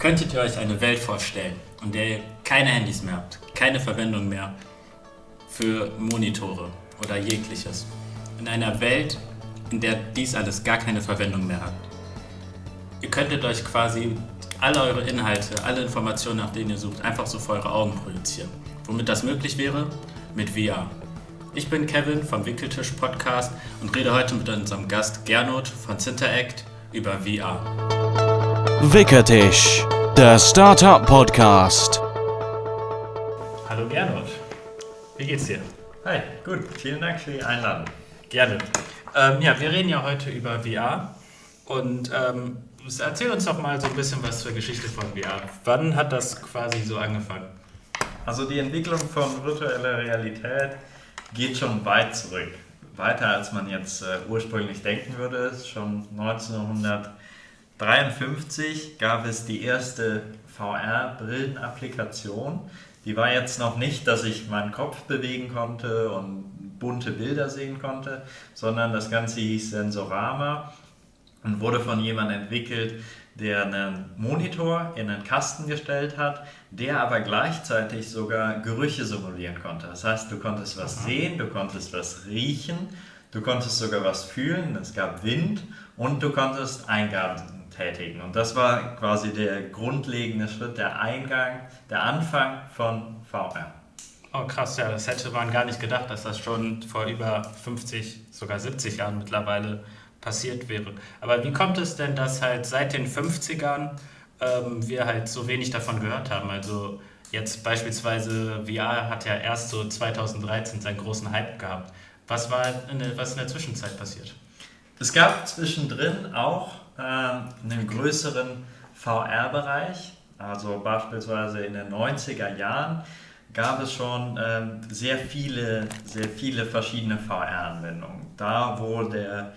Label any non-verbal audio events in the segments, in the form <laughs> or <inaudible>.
könntet ihr euch eine Welt vorstellen, in der ihr keine Handys mehr habt, keine Verwendung mehr für Monitore oder jegliches. In einer Welt, in der dies alles gar keine Verwendung mehr hat. Ihr könntet euch quasi alle eure Inhalte, alle Informationen, nach denen ihr sucht, einfach so vor eure Augen projizieren. Womit das möglich wäre? Mit VR. Ich bin Kevin vom Wickeltisch Podcast und rede heute mit unserem Gast Gernot von Cinteract über VR. Wickeltisch, der Startup Podcast. Hallo Gernot, wie geht's dir? Hi, gut, vielen Dank für die Einladung. Gerne. Ähm, ja, wir reden ja heute über VR und ähm, erzähl uns doch mal so ein bisschen was zur Geschichte von VR. Wann hat das quasi so angefangen? Also die Entwicklung von virtueller Realität geht schon weit zurück. Weiter als man jetzt äh, ursprünglich denken würde. Schon 1953 gab es die erste VR-Brillenapplikation. Die war jetzt noch nicht, dass ich meinen Kopf bewegen konnte und bunte Bilder sehen konnte, sondern das Ganze hieß Sensorama und wurde von jemandem entwickelt, der einen Monitor in einen Kasten gestellt hat, der aber gleichzeitig sogar Gerüche simulieren konnte. Das heißt, du konntest was sehen, du konntest was riechen, du konntest sogar was fühlen, es gab Wind und du konntest Eingaben tätigen. Und das war quasi der grundlegende Schritt, der Eingang, der Anfang von VR. Oh krass, ja, das hätte man gar nicht gedacht, dass das schon vor über 50, sogar 70 Jahren mittlerweile passiert wäre. Aber wie kommt es denn, dass halt seit den 50ern ähm, wir halt so wenig davon gehört haben? Also jetzt beispielsweise VR hat ja erst so 2013 seinen großen Hype gehabt. Was war in der, was in der Zwischenzeit passiert? Es gab zwischendrin auch äh, einen größeren VR-Bereich. Also beispielsweise in den 90er Jahren gab es schon ähm, sehr viele, sehr viele verschiedene VR-Anwendungen. Da, wo der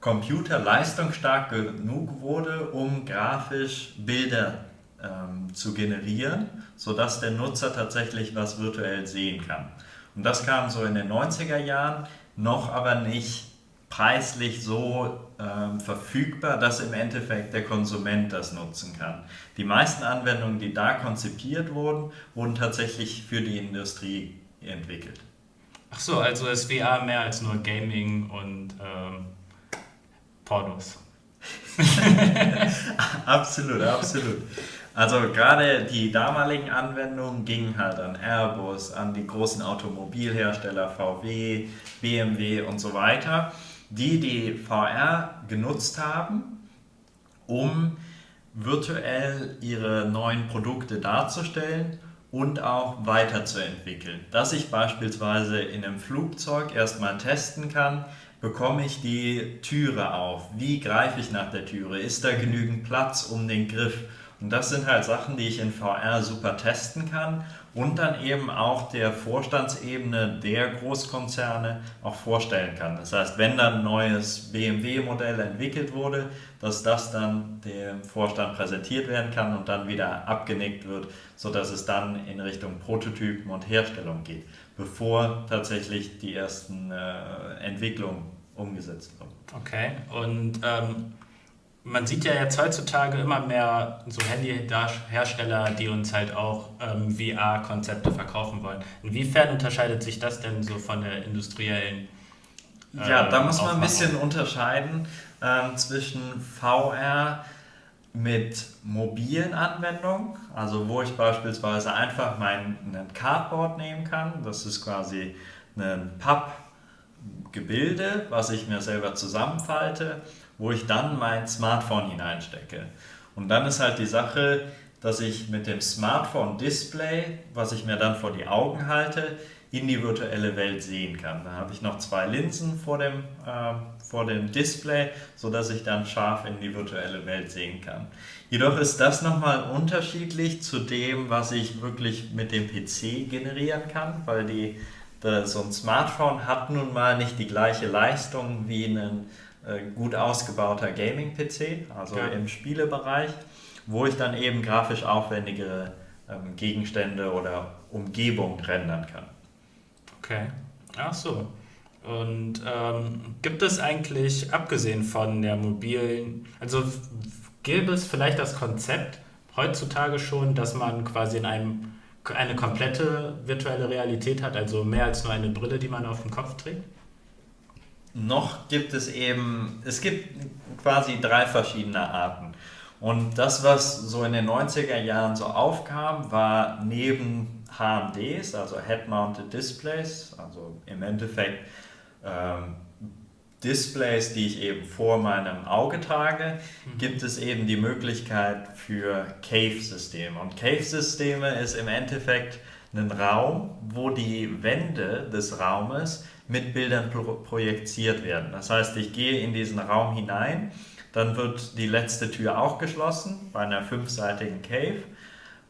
Computer leistungsstark genug wurde, um grafisch Bilder ähm, zu generieren, sodass der Nutzer tatsächlich was virtuell sehen kann. Und das kam so in den 90er Jahren, noch aber nicht preislich so ähm, verfügbar, dass im Endeffekt der Konsument das nutzen kann. Die meisten Anwendungen, die da konzipiert wurden, wurden tatsächlich für die Industrie entwickelt. Ach so, also ist VR mehr als nur Gaming und ähm Pornos. <laughs> absolut, absolut. Also gerade die damaligen Anwendungen gingen halt an Airbus, an die großen Automobilhersteller VW, BMW und so weiter, die die VR genutzt haben, um virtuell ihre neuen Produkte darzustellen und auch weiterzuentwickeln. Dass ich beispielsweise in einem Flugzeug erstmal testen kann, bekomme ich die Türe auf? Wie greife ich nach der Türe? Ist da genügend Platz um den Griff? Und das sind halt Sachen, die ich in VR super testen kann und dann eben auch der Vorstandsebene der Großkonzerne auch vorstellen kann. Das heißt, wenn dann ein neues BMW-Modell entwickelt wurde, dass das dann dem Vorstand präsentiert werden kann und dann wieder abgenickt wird, sodass es dann in Richtung Prototypen und Herstellung geht bevor tatsächlich die ersten äh, Entwicklungen umgesetzt wurden. Okay, und ähm, man sieht ja jetzt heutzutage immer mehr so Handyhersteller, die uns halt auch ähm, VR-Konzepte verkaufen wollen. Inwiefern unterscheidet sich das denn so von der industriellen? Äh, ja, da muss man ein bisschen unterscheiden ähm, zwischen VR mit mobilen Anwendungen, also wo ich beispielsweise einfach mein Cardboard nehmen kann. Das ist quasi ein Pappgebilde, was ich mir selber zusammenfalte, wo ich dann mein Smartphone hineinstecke. Und dann ist halt die Sache, dass ich mit dem Smartphone-Display, was ich mir dann vor die Augen halte, in die virtuelle Welt sehen kann. Da habe ich noch zwei Linsen vor dem, äh, vor dem Display, sodass ich dann scharf in die virtuelle Welt sehen kann. Jedoch ist das nochmal unterschiedlich zu dem, was ich wirklich mit dem PC generieren kann, weil die, so ein Smartphone hat nun mal nicht die gleiche Leistung wie ein äh, gut ausgebauter Gaming-PC, also ja. im Spielebereich, wo ich dann eben grafisch aufwendigere ähm, Gegenstände oder Umgebung rendern kann. Okay. Ach so. Und ähm, gibt es eigentlich, abgesehen von der mobilen, also gäbe es vielleicht das Konzept, heutzutage schon, dass man quasi in einem eine komplette virtuelle Realität hat, also mehr als nur eine Brille, die man auf dem Kopf trägt? Noch gibt es eben, es gibt quasi drei verschiedene Arten. Und das, was so in den 90er Jahren so aufkam, war neben HMDs, also Head-Mounted Displays, also im Endeffekt ähm, Displays, die ich eben vor meinem Auge trage, mhm. gibt es eben die Möglichkeit für Cave-Systeme. Und Cave-Systeme ist im Endeffekt ein Raum, wo die Wände des Raumes mit Bildern pro projiziert werden. Das heißt, ich gehe in diesen Raum hinein dann wird die letzte Tür auch geschlossen bei einer fünfseitigen Cave.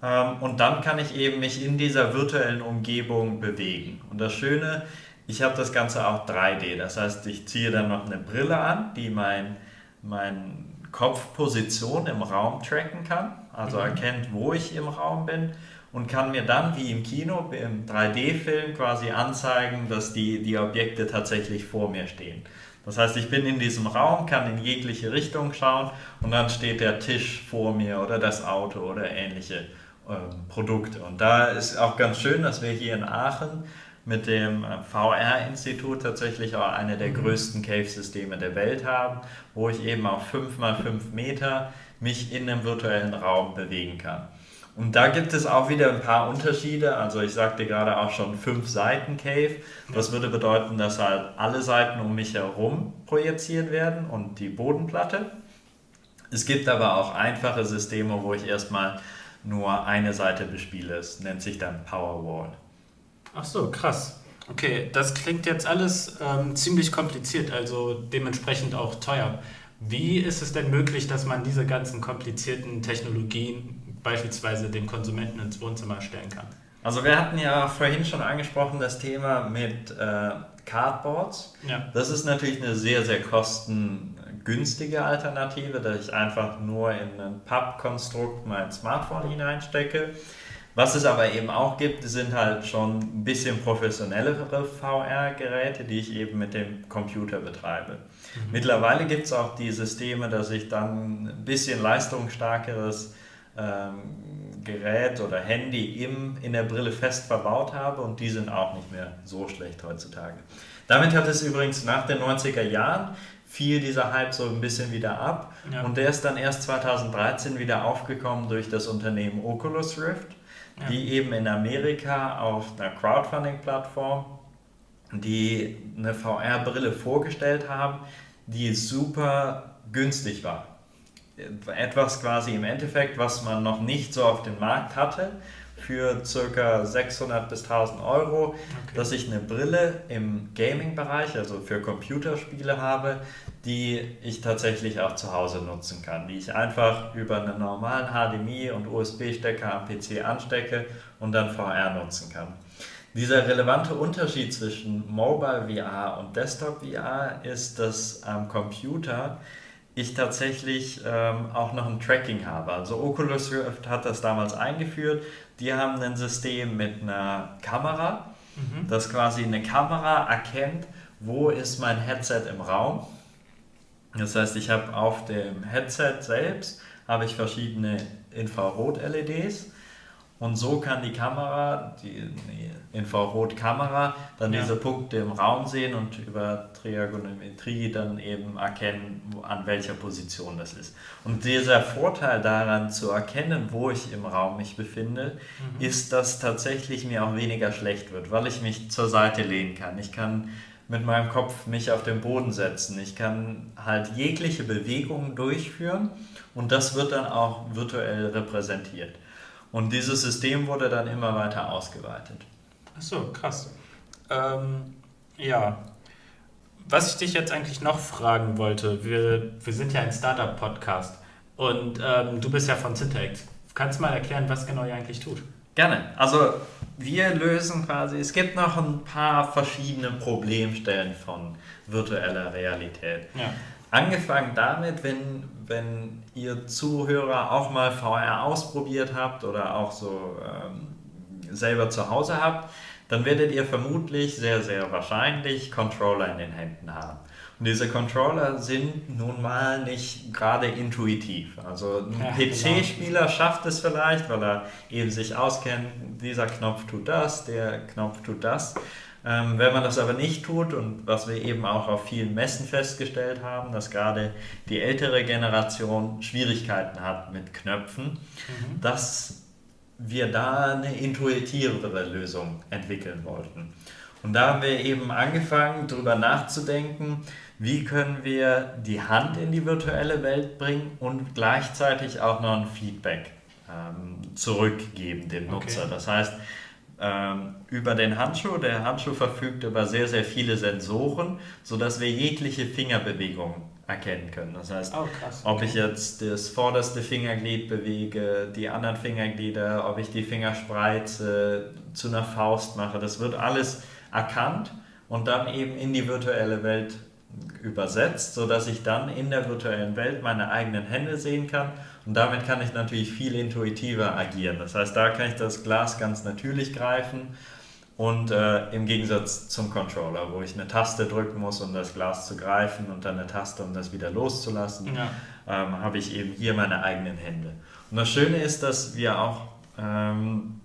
Ähm, und dann kann ich eben mich in dieser virtuellen Umgebung bewegen. Und das Schöne, ich habe das Ganze auch 3D. Das heißt, ich ziehe dann noch eine Brille an, die mein, mein Kopfposition im Raum tracken kann. Also mhm. erkennt, wo ich im Raum bin und kann mir dann wie im Kino, im 3D-Film quasi anzeigen, dass die, die Objekte tatsächlich vor mir stehen. Das heißt, ich bin in diesem Raum, kann in jegliche Richtung schauen und dann steht der Tisch vor mir oder das Auto oder ähnliche ähm, Produkte. Und da ist auch ganz schön, dass wir hier in Aachen mit dem äh, VR-Institut tatsächlich auch eine der mhm. größten Cave-Systeme der Welt haben, wo ich eben auf 5 x 5 Meter mich in einem virtuellen Raum bewegen kann. Und da gibt es auch wieder ein paar Unterschiede. Also ich sagte gerade auch schon fünf Seiten Cave. Das würde bedeuten, dass halt alle Seiten um mich herum projiziert werden und die Bodenplatte. Es gibt aber auch einfache Systeme, wo ich erstmal nur eine Seite bespiele. Es nennt sich dann Powerwall. Ach so, krass. Okay, das klingt jetzt alles ähm, ziemlich kompliziert, also dementsprechend auch teuer. Wie ist es denn möglich, dass man diese ganzen komplizierten Technologien beispielsweise dem Konsumenten ins Wohnzimmer stellen kann. Also wir hatten ja vorhin schon angesprochen das Thema mit äh, Cardboards. Ja. Das ist natürlich eine sehr, sehr kostengünstige Alternative, dass ich einfach nur in ein Pappkonstrukt mein Smartphone hineinstecke. Was es aber eben auch gibt, sind halt schon ein bisschen professionellere VR-Geräte, die ich eben mit dem Computer betreibe. Mhm. Mittlerweile gibt es auch die Systeme, dass ich dann ein bisschen leistungsstarkeres ähm, Gerät oder Handy im, in der Brille fest verbaut habe und die sind auch nicht mehr so schlecht heutzutage. Damit hat es übrigens nach den 90er Jahren fiel dieser Hype so ein bisschen wieder ab ja. und der ist dann erst 2013 wieder aufgekommen durch das Unternehmen Oculus Rift, ja. die eben in Amerika auf einer Crowdfunding-Plattform die eine VR-Brille vorgestellt haben, die super günstig war etwas quasi im Endeffekt, was man noch nicht so auf dem Markt hatte, für ca. 600 bis 1000 Euro, okay. dass ich eine Brille im Gaming-Bereich, also für Computerspiele habe, die ich tatsächlich auch zu Hause nutzen kann, die ich einfach über einen normalen HDMI und USB-Stecker am PC anstecke und dann VR nutzen kann. Dieser relevante Unterschied zwischen Mobile VR und Desktop VR ist, dass am Computer ich tatsächlich ähm, auch noch ein Tracking habe. Also Oculus Rift hat das damals eingeführt. Die haben ein System mit einer Kamera, mhm. das quasi eine Kamera erkennt, wo ist mein Headset im Raum. Das heißt, ich habe auf dem Headset selbst habe ich verschiedene Infrarot-LEDs und so kann die Kamera, die Infrarotkamera, dann ja. diese Punkte im Raum sehen und über Triagonometrie dann eben erkennen, an welcher Position das ist. Und dieser Vorteil daran zu erkennen, wo ich im Raum mich befinde, mhm. ist, dass tatsächlich mir auch weniger schlecht wird, weil ich mich zur Seite lehnen kann. Ich kann mit meinem Kopf mich auf den Boden setzen. Ich kann halt jegliche Bewegungen durchführen und das wird dann auch virtuell repräsentiert. Und dieses System wurde dann immer weiter ausgeweitet. Ach so, krass. Ähm, ja. Was ich dich jetzt eigentlich noch fragen wollte, wir, wir sind ja ein Startup-Podcast und ähm, du bist ja von Syntax. Kannst du mal erklären, was genau ihr eigentlich tut? Gerne. Also wir lösen quasi, es gibt noch ein paar verschiedene Problemstellen von virtueller Realität. Ja. Angefangen damit, wenn, wenn ihr Zuhörer auch mal VR ausprobiert habt oder auch so ähm, selber zu Hause habt, dann werdet ihr vermutlich sehr, sehr wahrscheinlich Controller in den Händen haben. Und diese Controller sind nun mal nicht gerade intuitiv. Also ein Ja, PC-Spieler schafft es vielleicht, weil er eben sich auskennt, dieser Knopf tut das, der Knopf tut das. Ähm, wenn man das aber nicht tut und was wir eben auch auf vielen Messen festgestellt haben, dass gerade die ältere Generation Schwierigkeiten hat mit Knöpfen, dass wir da eine intuitivere Lösung entwickeln wollten. Und da haben wir eben angefangen, darüber nachzudenken, wie können wir die Hand in die virtuelle Welt bringen und gleichzeitig auch noch ein Feedback ähm, zurückgeben dem Nutzer. Okay. Das heißt, ähm, über den Handschuh, der Handschuh verfügt über sehr, sehr viele Sensoren, sodass wir jegliche Fingerbewegung erkennen können. Das heißt, Oh, ob ich jetzt das vorderste Fingerglied bewege, die anderen Fingerglieder, ob ich die Finger spreize, zu einer Faust mache, das wird alles erkannt und dann eben in die virtuelle Welt übersetzt, sodass ich dann in der virtuellen Welt meine eigenen Hände sehen kann und damit kann ich natürlich viel intuitiver agieren. Das heißt, da kann ich das Glas ganz natürlich greifen und äh, im Gegensatz zum Controller, wo ich eine Taste drücken muss, um das Glas zu greifen und dann eine Taste, um das wieder loszulassen, Ja. ähm, habe ich eben hier meine eigenen Hände. Und das Schöne ist, dass wir auch ähm,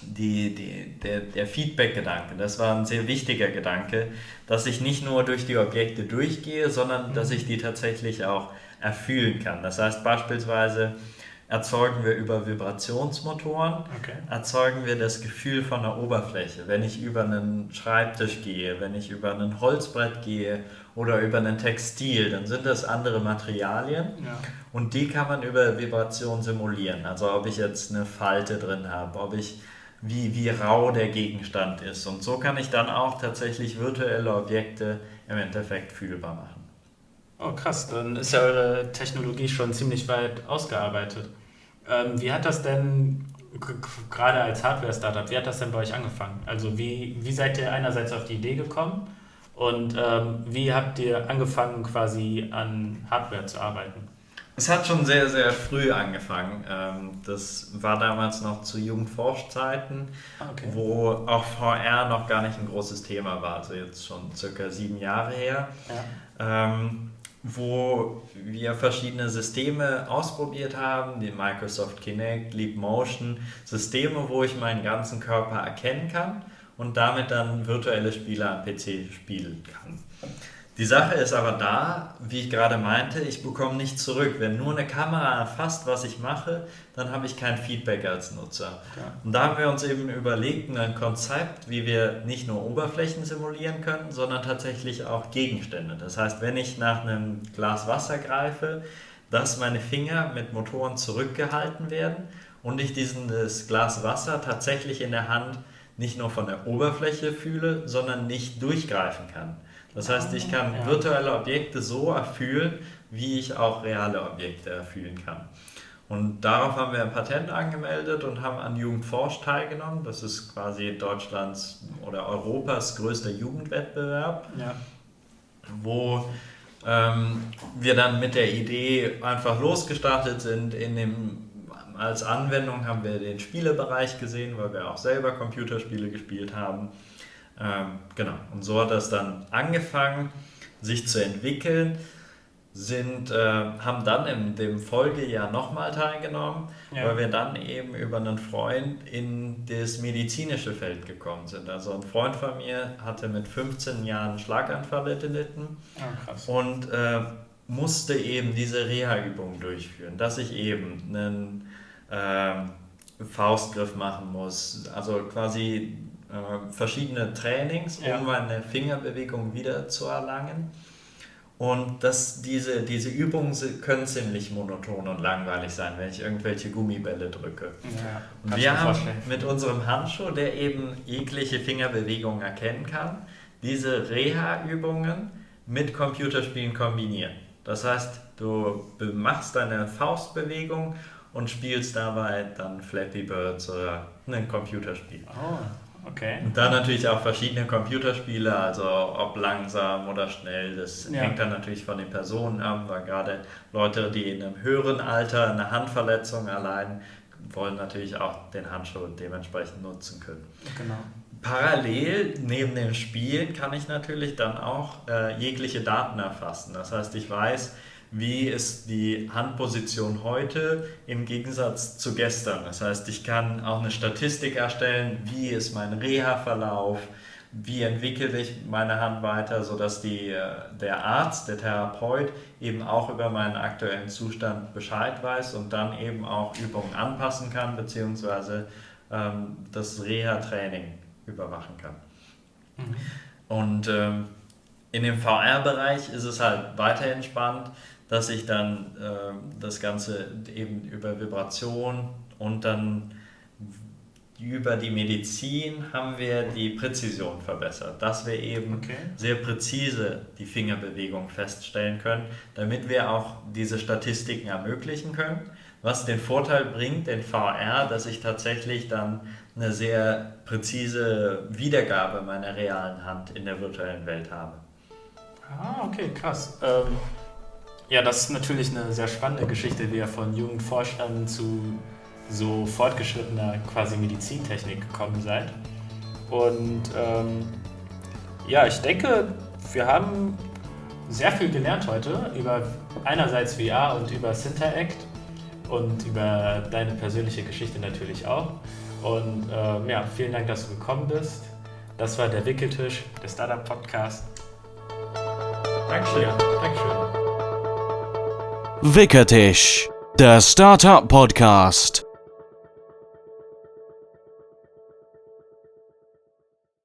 die, die, der, der Feedback-Gedanke, das war ein sehr wichtiger Gedanke, dass ich nicht nur durch die Objekte durchgehe, sondern dass ich die tatsächlich auch erfühlen kann. Das heißt beispielsweise erzeugen wir über Vibrationsmotoren, Okay. erzeugen wir das Gefühl von der Oberfläche. Wenn ich über einen Schreibtisch gehe, wenn ich über ein Holzbrett gehe oder über ein Textil, dann sind das andere Materialien Ja. und die kann man über Vibration simulieren. Also ob ich jetzt eine Falte drin habe, ob ich wie, wie rau der Gegenstand ist. Und so kann ich dann auch tatsächlich virtuelle Objekte im Endeffekt fühlbar machen. Oh krass, dann ist ja eure Technologie schon ziemlich weit ausgearbeitet. Ähm, wie hat das denn, gerade als Hardware-Startup, wie hat das denn bei euch angefangen? Also wie, wie seid ihr einerseits auf die Idee gekommen und ähm, wie habt ihr angefangen quasi an Hardware zu arbeiten? Es hat schon sehr, sehr früh angefangen. Ähm, Das war damals noch zu Jugendforschzeiten, okay. wo auch VR noch gar nicht ein großes Thema war, also jetzt schon circa sieben Jahre her. Ja. ähm, wo wir verschiedene Systeme ausprobiert haben, die Microsoft Kinect, Leap Motion, Systeme, wo ich meinen ganzen Körper erkennen kann und damit dann virtuelle Spiele am PC spielen kann. Die Sache ist aber da, wie ich gerade meinte, ich bekomme nichts zurück. Wenn nur eine Kamera erfasst, was ich mache, dann habe ich kein Feedback als Nutzer. Ja. Und da haben wir uns eben überlegt, ein Konzept, wie wir nicht nur Oberflächen simulieren können, sondern tatsächlich auch Gegenstände. Das heißt, wenn ich nach einem Glas Wasser greife, dass meine Finger mit Motoren zurückgehalten werden und ich dieses Glas Wasser tatsächlich in der Hand nicht nur von der Oberfläche fühle, sondern nicht durchgreifen kann. Das heißt, ich kann Ja. virtuelle Objekte so erfühlen, wie ich auch reale Objekte erfühlen kann. Und darauf haben wir ein Patent angemeldet und haben an Jugendforsch teilgenommen. Das ist quasi Deutschlands oder Europas größter Jugendwettbewerb, Ja. wo ähm, wir dann mit der Idee einfach losgestartet sind. In dem, als Anwendung haben wir den Spielebereich gesehen, weil wir auch selber Computerspiele gespielt haben. Ähm, genau, und so hat das dann angefangen, sich zu entwickeln. Sind, äh, haben dann in dem Folgejahr nochmal teilgenommen, Ja. weil wir dann eben über einen Freund in das medizinische Feld gekommen sind. Also ein Freund von mir hatte mit 15 Jahren einen Schlaganfall erlitten Ah, krass. und äh, musste eben diese Reha-Übung durchführen, dass ich eben einen ähm, Faustgriff machen muss, also quasi äh, verschiedene Trainings, um Ja. meine Fingerbewegung wieder zu erlangen. Und das, diese, diese Übungen können ziemlich monoton und langweilig sein, wenn ich irgendwelche Gummibälle drücke. Ja, Und wir haben vorstellen. mit unserem Handschuh, der eben jegliche Fingerbewegung erkennen kann, diese Reha-Übungen mit Computerspielen kombinieren. Das heißt, du machst deine Faustbewegung und spielst dabei dann Flappy Birds oder ein Computerspiel. Oh, okay. Und dann natürlich auch verschiedene Computerspiele, also ob langsam oder schnell, das Ja. hängt dann natürlich von den Personen ab, weil gerade Leute, die in einem höheren Alter eine Handverletzung erleiden, wollen natürlich auch den Handschuh dementsprechend nutzen können. Genau. parallel neben dem Spielen kann ich natürlich dann auch äh, jegliche Daten erfassen. Das heißt, ich weiß, wie ist die Handposition heute im Gegensatz zu gestern. Das heißt, ich kann auch eine Statistik erstellen, wie ist mein Reha-Verlauf, wie entwickle ich meine Hand weiter, sodass die, äh, der Arzt, der Therapeut eben auch über meinen aktuellen Zustand Bescheid weiß und dann eben auch Übungen anpassen kann, beziehungsweise ähm, das Reha-Training überwachen kann. Mhm. Und ähm, in dem VR-Bereich ist es halt weiterhin spannend, dass ich dann äh, das Ganze eben über Vibration und dann über die Medizin haben wir die Präzision verbessert, dass wir eben okay. sehr präzise die Fingerbewegung feststellen können, damit wir auch diese Statistiken ermöglichen können, was den Vorteil bringt in VR, dass ich tatsächlich dann eine sehr präzise Wiedergabe meiner realen Hand in der virtuellen Welt habe. Ah, okay, krass. Ähm, ja, das ist natürlich eine sehr spannende Geschichte, wie ihr von Jugendforschern zu so fortgeschrittener quasi Medizintechnik gekommen seid. Und ähm, ja, ich denke, wir haben sehr viel gelernt heute über einerseits VR und über Synteract und über deine persönliche Geschichte natürlich auch. Und ähm, ja, vielen Dank, dass du gekommen bist. Das war der Wickeltisch, der Startup Podcast. Dankeschön. Ja, Dankeschön. Wickeltisch, der Startup Podcast.